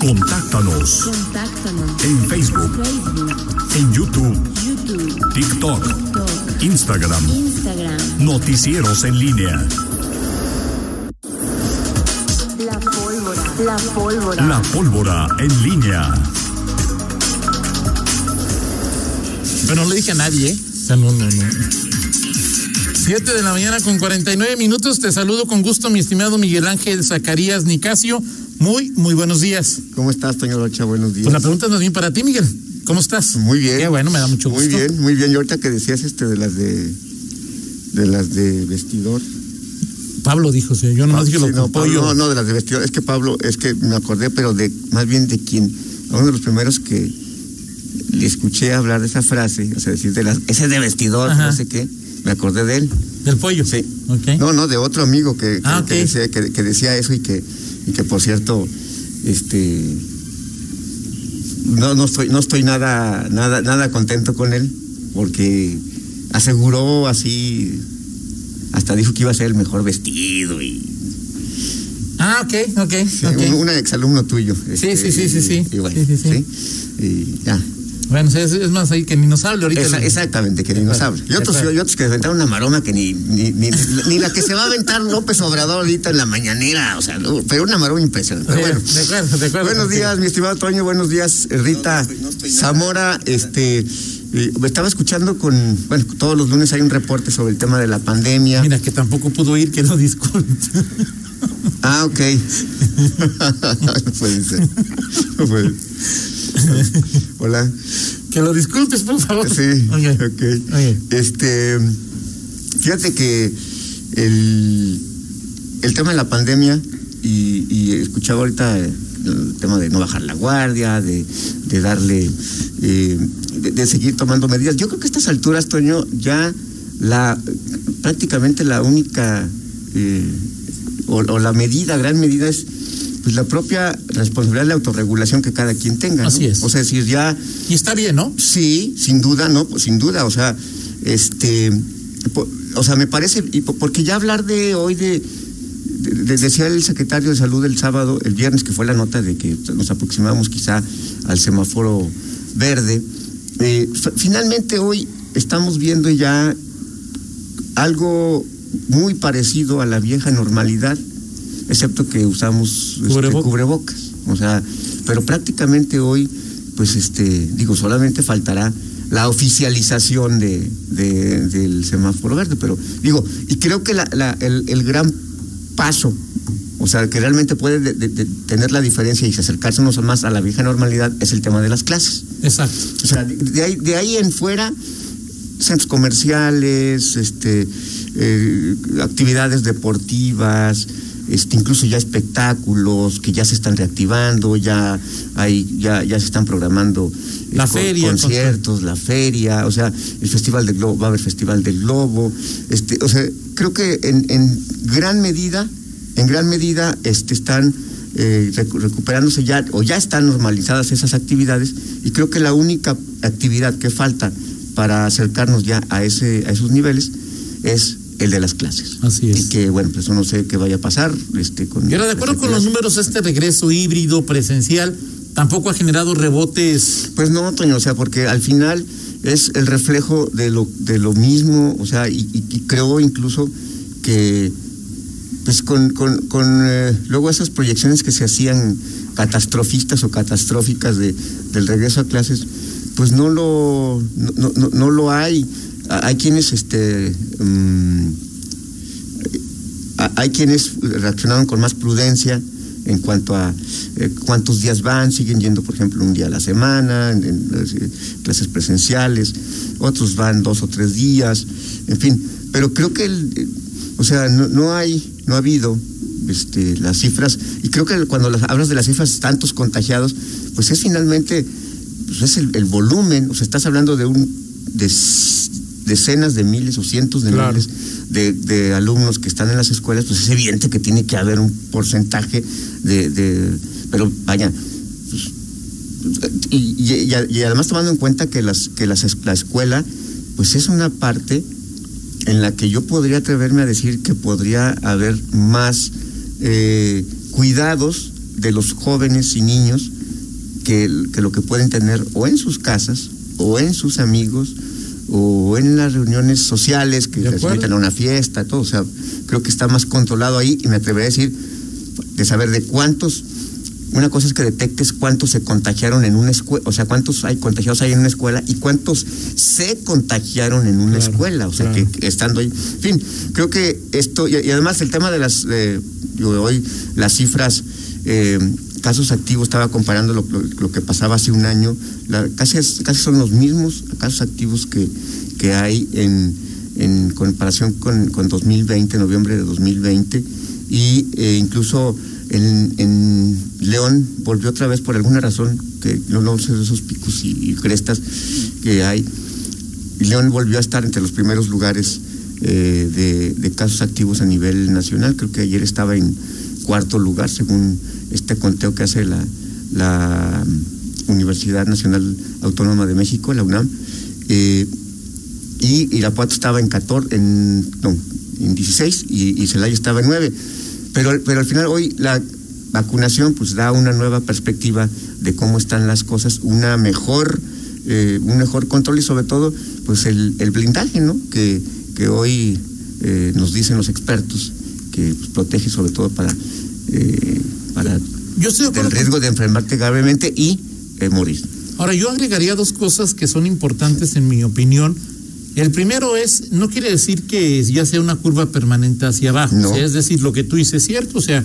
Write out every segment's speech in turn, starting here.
Contáctanos. Contáctanos. En Facebook. Facebook, En YouTube. YouTube, TikTok. TikTok, Instagram. Instagram. Noticieros en línea. La pólvora. La pólvora. La pólvora en línea. Pero no le dije a nadie, ¿eh? O sea, no, no, no. Siete de la mañana con 49 minutos. Te saludo con gusto, mi estimado Miguel Ángel Zacarías Nicasio. Muy, muy buenos días. ¿Cómo estás, Toño Rocha? Buenos días. Pues la pregunta es más bien para ti, Miguel. ¿Cómo estás? Muy bien. Qué bueno, me da mucho gusto. Muy bien, muy bien. Y ahorita que decías este de las de de las de vestidor. Pablo dijo, sí, yo nomás dije Sí, lo no, Pablo, no, no, de las de vestidor. Es que Pablo, es que me acordé, pero de más bien de quien, uno de los primeros que le escuché hablar de esa frase, o sea, decir de las, ese de vestidor, Ajá. no sé qué, me acordé de él. Del pollo. Sí. No, no, de otro amigo que, que- Ah, que decía, que, que decía eso y que, y que por cierto, este no, no estoy, no estoy nada, nada, nada contento con él, porque aseguró así, hasta dijo que iba a ser el mejor vestido y Ah, ok, ok. sí, ok. un, un exalumno tuyo. Sí, sí, sí, sí, sí. Y, bueno, Sí, sí, sí. Y ya. Bueno, es, es más ahí que ni nos hable ahorita. Esa- el- exactamente, que ni nos hable. Y otros, y otros que aventaron una maroma que ni, ni, ni, ni la que se va a aventar López Obrador ahorita en la mañanera, o sea, no, pero una maroma impresionante. Pero bueno. de acuerdo, de acuerdo Buenos días, mi estimado Toño, buenos días, Rita Zamora, este eh, me estaba escuchando con, bueno, todos los lunes hay un reporte sobre el tema de la pandemia. Mira, que tampoco pudo ir, que no disculpe. Ah, ok. no puede ser. No puede. Hola. que lo disculpes, por favor. Sí, Ok. ok. Ok. Este, fíjate que el, el tema de la pandemia, y, y escuchaba ahorita el tema de no bajar la guardia, de, de darle, eh, de, de seguir tomando medidas. Yo creo que a estas alturas, Toño, ya la prácticamente la única eh, o, o la medida, gran medida es pues la propia responsabilidad de la autorregulación que cada quien tenga. ¿no? Así es. O sea, decir, ya Y está bien, ¿no? Sí, sin duda, no, pues sin duda, o sea, este, o sea, me parece, porque ya hablar de hoy de, de- de- decía el secretario de salud el sábado, el viernes, que fue la nota de que nos aproximamos quizá al semáforo verde, eh, finalmente hoy estamos viendo ya algo muy parecido a la vieja normalidad, excepto que usamos este, Cubreboca. cubrebocas. O sea, pero prácticamente hoy, pues este, digo, solamente faltará la oficialización de, de- del semáforo verde, pero digo, y creo que la- la- el, el gran paso, o sea, que realmente puede de- de- de tener la diferencia y acercarse unos más a la vieja normalidad es el tema de las clases. Exacto. O sea, de, de ahí, de ahí en fuera, centros comerciales, este, eh, actividades deportivas, este, incluso ya espectáculos que ya se están reactivando, ya hay, ya, ya se están programando eh, La con- feria, conciertos, la feria, o sea, el festival del globo, va a haber festival del globo, este, o sea, creo que en, en gran medida, en gran medida, este, están eh, recu- recuperándose ya o ya están normalizadas esas actividades y creo que la única actividad que falta para acercarnos ya a ese a esos niveles es el de las clases. Así es. Y que bueno, pues no sé qué vaya a pasar este con Y ahora, de acuerdo con los números, este regreso híbrido, presencial, tampoco ha generado rebotes. Pues no, Toño, o sea, porque al final es el reflejo de lo, de lo mismo, o sea, y, y- y creo incluso que, pues con, con, con eh, luego esas proyecciones que se hacían catastrofistas o catastróficas de, del regreso a clases, pues no lo, no, no- no, no lo hay. Hay quienes, este, mm, hay quienes reaccionaron con más prudencia en cuanto a eh, cuántos días van, siguen yendo, por ejemplo, un día a la semana, en, eh, clases presenciales, otros van dos o tres días, en fin. Pero creo que, el, eh, o sea, no, no hay, no ha habido este, las cifras, y creo que cuando las, hablas de las cifras, tantos contagiados, pues es finalmente, pues es el, el volumen, o sea, estás hablando de un, de decenas de miles o cientos de Claro. miles de, de alumnos que están en las escuelas, pues es evidente que tiene que haber un porcentaje de, de pero vaya, pues, y, y- y- y además tomando en cuenta que las que las la escuela, pues es una parte en la que yo podría atreverme a decir que podría haber más eh, cuidados de los jóvenes y niños que, que lo que pueden tener o en sus casas o en sus amigos o en las reuniones sociales que acuerdo. invitan a una fiesta, todo. O sea, creo que está más controlado ahí y me atrevería a decir de saber de cuántos. Una cosa es que detectes cuántos se contagiaron en una escuela, o sea, cuántos hay contagiados hay en una escuela y cuántos se contagiaron en una Claro, escuela, o sea, claro. que, que estando ahí. En fin, creo que esto, y, y además el tema de las, eh, de hoy, las cifras, eh, casos activos, estaba comparando lo, lo- lo que pasaba hace un año, la- casi, casi son los mismos casos activos que, que hay en, en comparación con, con 2020, noviembre de 2020, y eh, incluso en, en León volvió otra vez por alguna razón, que no, no sé esos picos y, y crestas que hay, y León volvió a estar entre los primeros lugares eh, de, de casos activos a nivel nacional. Creo que ayer estaba en cuarto lugar, según este conteo que hace la, la mm, Universidad Nacional Autónoma de México, la UNAM. Eh, y Irapuato estaba en 14, en, no, en 16 y, y Celaya estaba en 9. Pero, pero al final hoy la vacunación pues da una nueva perspectiva de cómo están las cosas, una mejor, eh, un mejor control y sobre todo pues el, el blindaje, ¿no? Que, que hoy eh, nos dicen los expertos que pues, protege sobre todo para, eh, para Yo estoy de acuerdo el con- riesgo de enfermarte gravemente y eh, morir. Ahora, yo agregaría dos cosas que son importantes en mi opinión. El primero es, no quiere decir que ya sea una curva permanente hacia abajo, No. o sea, es decir, lo que tú dices es cierto, o sea,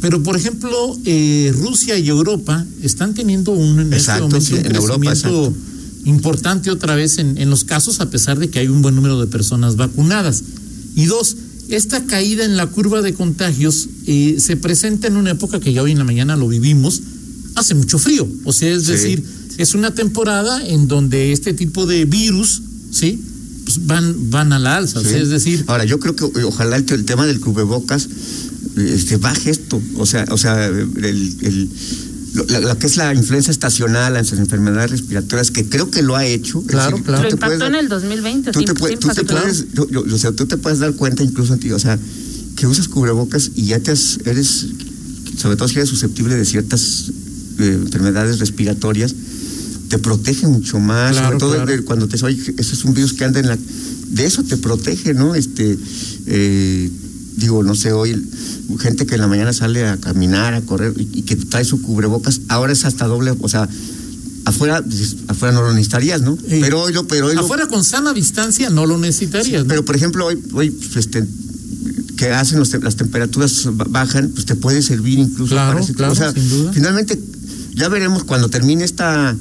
pero por ejemplo, eh, Rusia y Europa están teniendo un, en este Exacto, momento sí, un en Europa, crecimiento exacto. importante otra vez en, en los casos, a pesar de que hay un buen número de personas vacunadas. Y dos, esta caída en la curva de contagios eh, se presenta en una época que ya hoy en la mañana lo vivimos, hace mucho frío, o sea, es Sí. decir, es una temporada en donde este tipo de virus, ¿sí? Pues van, van a la alza, o sea, es decir, Ahora, yo creo que eh, ojalá el, el tema del cubrebocas este, baje esto. O sea, o sea el, la, la que es la influencia estacional, las enfermedades respiratorias, que creo que lo ha hecho. Claro, decir, claro. Lo impactó puedes- en el 2020, Tú sí, te, sí tú te puedes, yo- yo- o sea, tú te puedes dar cuenta incluso ti, o sea, que usas cubrebocas y ya te has- eres, sobre todo si eres susceptible de ciertas eh, enfermedades respiratorias, te protege mucho más, Claro, sobre todo claro. de- cuando te oye, ese es un virus que anda en la, de eso te protege, ¿no? Este, eh, digo, no sé, hoy gente que en la mañana sale a caminar, a correr y, y que trae su cubrebocas, ahora es hasta doble, o sea, afuera, afuera no lo necesitarías, ¿no? Sí. Pero hoy lo, pero hoy lo- afuera con sana distancia no lo necesitarías, ¿no? pero por ejemplo, hoy, hoy pues, este, que hacen los te- las temperaturas ba- bajan, pues te puede servir incluso Claro, para ese- claro, o sea, sin duda. finalmente ya veremos cuando termine esta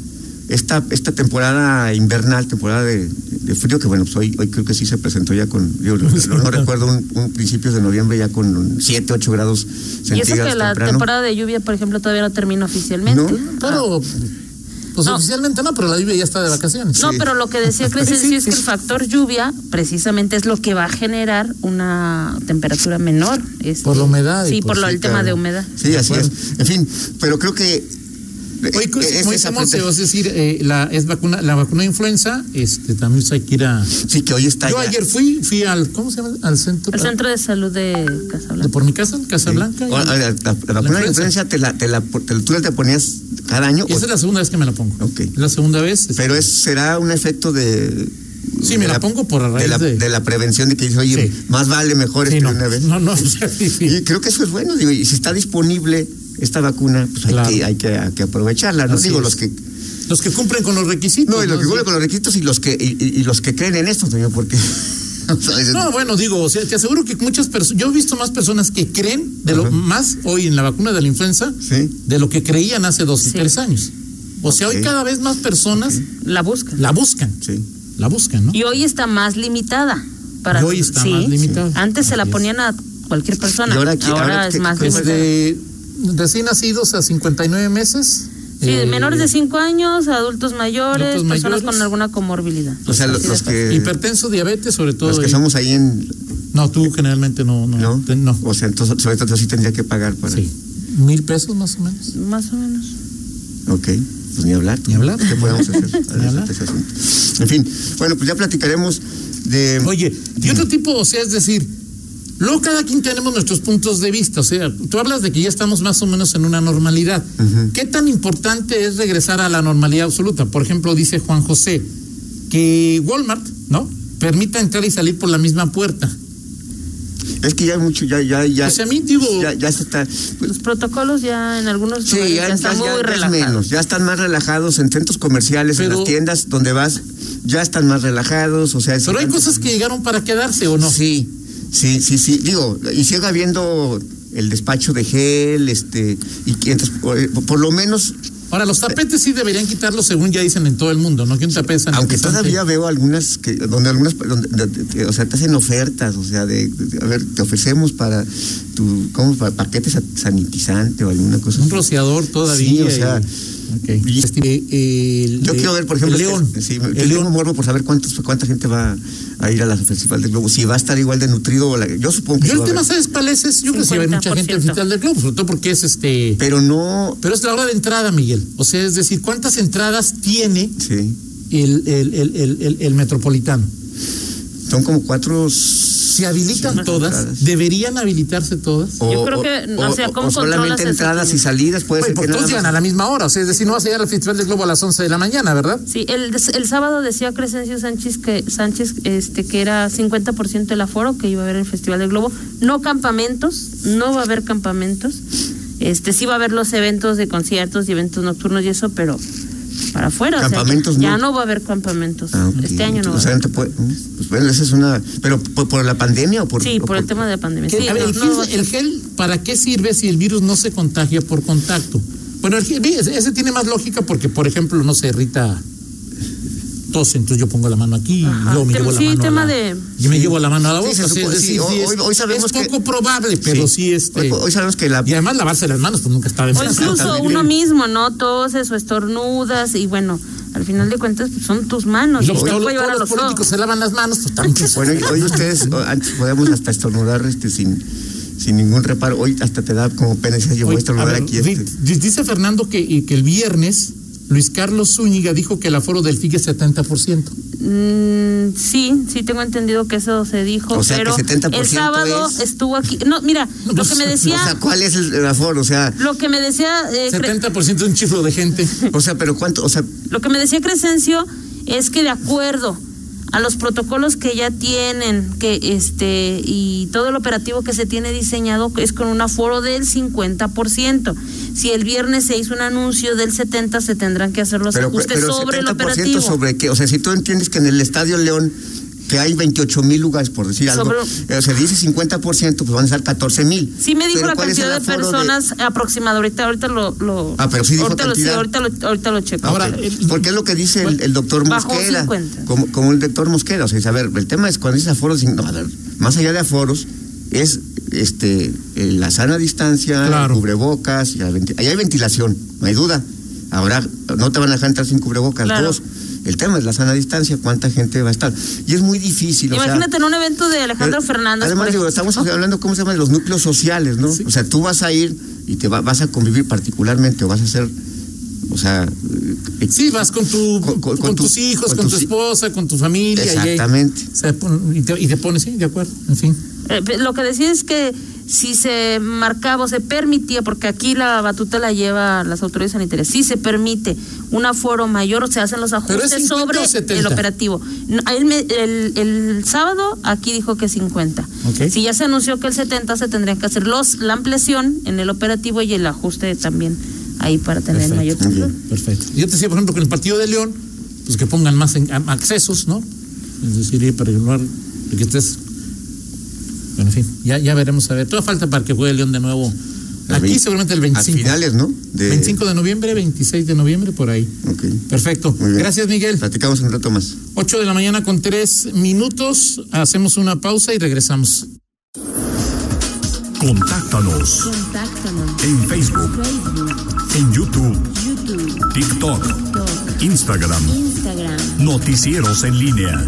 esta esta temporada invernal, temporada de, de frío, que bueno, pues hoy, hoy creo que sí se presentó ya con, yo no, recuerdo un, un principios de noviembre ya con 7, 8 grados Y eso centígrados que la temprano. temporada de lluvia, por ejemplo, todavía no termina oficialmente. No, Pero, pues No. oficialmente no, pero la lluvia ya está de vacaciones. No, pero lo que decía Crescencio Sí, es que el factor lluvia precisamente es lo que va a generar una temperatura menor. este, Por la humedad y Sí, por- por lo, el tema de humedad. Sí, así es. En fin, pero creo que Oye, eh, como es dice esa Monse, prote- es decir, eh, la, es vacuna, la vacuna de influenza, este, también hay que ir a... Sí, que hoy está Yo ya- ayer fui, fui al, ¿cómo se llama? Al centro, El centro de salud de de Casablanca. por mi casa, Casa Blanca. y- Ahora, La, la- la vacuna de influenza te la, te la, te la- tú la te ponías cada año. Esa es la segunda vez que me la pongo. Ok. Es la segunda vez. este, Pero es, será un efecto de. Sí, de me la pongo por raíz de la, de- de la prevención de que dice, oye, Sí. más vale mejor sí, este no, de una vez. no, no, o sea, sí, sí. Y creo que eso es bueno, digo, y si está disponible esta vacuna, pues hay, Claro. que, hay, que, hay que aprovecharla, ¿no? Así digo, es. los que. Los que cumplen con los requisitos. No, y los que cumplen con los requisitos y los que, y, y- y los que creen en esto también, porque. o sea, es- No, bueno, digo, o sea, te aseguro que muchas personas, yo he visto más personas que creen de lo Ajá. más hoy en la vacuna de la influenza Sí. de lo que creían hace dos y Sí. tres años. O sea, hoy cada vez más personas La buscan. la buscan, Sí. la buscan, ¿no? Y hoy está más limitada. Para, Y hoy está sí. más limitada. Antes se la ponían a cualquier persona. Y ahora aquí- ahora es que- más limitada. Recién nacidos a 59 meses. Sí, eh, menores de 5 años, adultos mayores, adultos personas mayores. con alguna comorbilidad. O sea, los, que. Hipertenso, diabetes, sobre todo. Los que estamos ahí en. No, tú generalmente no. No. ¿No? O sea, entonces, sobre todo, sí tendría que pagar para. Sí. Mil pesos más o menos. Más o menos. Ok, pues ni hablar. Ni hablar. ¿Qué podemos hacer? Ni hablar. Ese asunto. En fin, bueno, pues ya platicaremos de. Oye, y otro tipo, o sea, es decir, Luego cada quien tenemos nuestros puntos de vista, o sea, tú hablas de que ya estamos más o menos en una normalidad. ¿Qué tan importante es regresar a la normalidad absoluta? Por ejemplo, dice Juan José que Walmart, ¿no? Permita entrar y salir por la misma puerta. Es que ya hay mucho, ya, ya, ya. O sea, a mí digo, ya, ya se está. Los protocolos ya en algunos Sí, lugares ya, ya están ya- muy relajados. menos, ya están más relajados en centros comerciales, en las tiendas donde vas, ya están más relajados, o sea, pero hay cosas que llegaron para quedarse o no. Sí, sí, sí, sí, digo, y sigue habiendo el despacho de gel, este, y entonces, por, por lo menos, Ahora, los tapetes sí deberían quitarlos según ya dicen en todo el mundo, ¿no? Que un tapete aunque todavía veo algunas que, donde algunas, donde, de- de- o sea, te hacen ofertas, o sea, de, a ver, te ofrecemos para tu, ¿cómo? Para paquete sa- sanitizante o alguna cosa. Un rociador todavía. Sí, o sea, y- ok. y- Este, eh, el- Yo eh, quiero ver, por ejemplo, el León. este- sí, el León. morbo por saber cuántos, cuánta gente va a ir a la Festival del Globo, si va a estar igual de nutrido o la- yo supongo que Yo sí el tema. ¿sabes cuál es? Es- Yo creo que sí va a haber mucha gente al 50%. Festival del Globo, sobre todo porque es este. pero no, Pero es la hora de entrada, Miguel. O sea, es decir, ¿cuántas entradas tiene sí, el, el, el, el, el- el metropolitano? Son como cuatro ¿Se habilitan Sí, todas? entradas. ¿Deberían habilitarse todas? o, Yo creo que, o- o sea, ¿cómo o solamente entradas y salidas puede Oye, ser porque que nada todos llegan a la misma hora. O sea, es decir, no vas a llegar al Festival del Globo a las 11 de la mañana, ¿verdad? Sí, el, el sábado decía Crescencio Sánchez que Sánchez este que era 50% el aforo que iba a haber en el Festival del Globo, no campamentos, no va a haber campamentos. Este sí va a haber los eventos de conciertos y eventos nocturnos y eso, pero para afuera, o sea, Campamentos ya no. no va a haber campamentos. Ah. Este año no va O sea, haber. no te puede- pues bueno, esa es una. Pero por, por la pandemia o por. Sí, o por el tema de la pandemia. Sí, a ver, no, el, no gel, el gel, ¿para qué sirve si el virus no se contagia por contacto? Bueno, el gel, ese, ese tiene más lógica porque, por ejemplo, no se irrita tos, entonces yo pongo la mano aquí Ajá. y luego me llevo la mano tema a la, de- y me llevo la mano a la Sí, boca. se es sí, sí es, hoy- hoy sabemos es que- poco probable, pero sí, este... Hoy, hoy sabemos que la. y además lavarse las manos, pues nunca está de O más. incluso uno mismo, ¿no? Toses o estornudas y bueno, al final de cuentas pues, son tus manos. Y Y luego te todos, puede llevar a todos los los políticos ojos. se lavan las manos, pues también. Bueno, hoy- ustedes, antes podíamos hasta estornudar este, sin, sin ningún reparo. Hoy hasta te da como pena decir, yo voy a estornudar a ver, aquí. Este. di- Dice Fernando que, que el viernes Luis Carlos Zúñiga dijo que el aforo del FIG es 70%. Mm, sí, sí tengo entendido que eso se dijo, O sea, que pero 70% el sábado es- estuvo aquí. No, mira, lo que me decía, O sea, ¿cuál es el, el aforo? O sea, lo que me decía, eh, Cre- 70% de un chiflo de gente. o sea, pero cuánto, o sea, lo que me decía Crescencio es que de acuerdo a los protocolos que ya tienen, que este y todo el operativo que se tiene diseñado es con un aforo del 50%. Si el viernes se hizo un anuncio del 70 se tendrán que hacer los pero, ajustes pero sobre el 70% operativo. sobre qué? O sea, si tú entiendes que en el Estadio León que hay 28 mil lugares, por decir algo, Sobre- eh, o sea, dice 50%, pues van a ser 14 mil. Sí me dijo Pero la ¿cuál es cantidad de personas aproximada. Ahorita, ahorita lo, lo- Ah, pero sí dijo ahorita lo, sí, cantidad. ahorita lo, ahorita lo checo. Ahora, el- porque es lo que dice el, el doctor. 50. Como, como el doctor Mosqueda. O sea, dice, a ver, el tema es cuando dice aforos, no, a ver, más allá de aforos, es este eh, la sana distancia, Claro. cubrebocas, y la venti- ahí hay ventilación, no hay duda. Ahora no te van a dejar entrar sin cubrebocas. Claro. Dos, el tema es la sana distancia, cuánta gente va a estar. Y es muy difícil. o sea, Imagínate en un evento de Alejandro eh, Fernández. Además, digo, estamos hablando, ¿cómo se llama? De los núcleos sociales, ¿no? O sea, tú vas a ir y te va- vas a convivir particularmente o vas a hacer, o sea... eh, Sí, vas con, tu, Con- con, con- con tus tu- hijos, con con, tu esposa, con tu familia. Exactamente. y, te, y te pones, sí, de acuerdo, en fin. Eh, lo que decía es que si se marcaba o se permitía, porque aquí la batuta la lleva las autoridades sanitarias, si se permite un aforo mayor, se hacen los ajustes 50 sobre o 70. el operativo. El, me- el- el sábado aquí dijo que 50. Ok. Si ya se anunció que el 70 se tendrían que hacer los la ampliación en el operativo y el ajuste también ahí para tener Perfecto. mayor control. Perfecto. Yo te decía, por ejemplo, que en el partido de León, pues que pongan más en- accesos, ¿no? Es decir, para que, no- que estés. Bueno, en fin, ya, ya veremos a ver. Toda falta para que juegue León de nuevo. Aquí seguramente el A 25. finales, ¿no? De- 25 de noviembre, 26 de noviembre, por ahí. Ok. Perfecto. Gracias, Miguel. Platicamos un rato más. 8 de la mañana con 3 minutos. Hacemos una pausa y regresamos. Contáctanos Contáctanos. en Facebook, Facebook, en YouTube, YouTube, TikTok, TikTok, Instagram. Instagram. Noticieros en línea.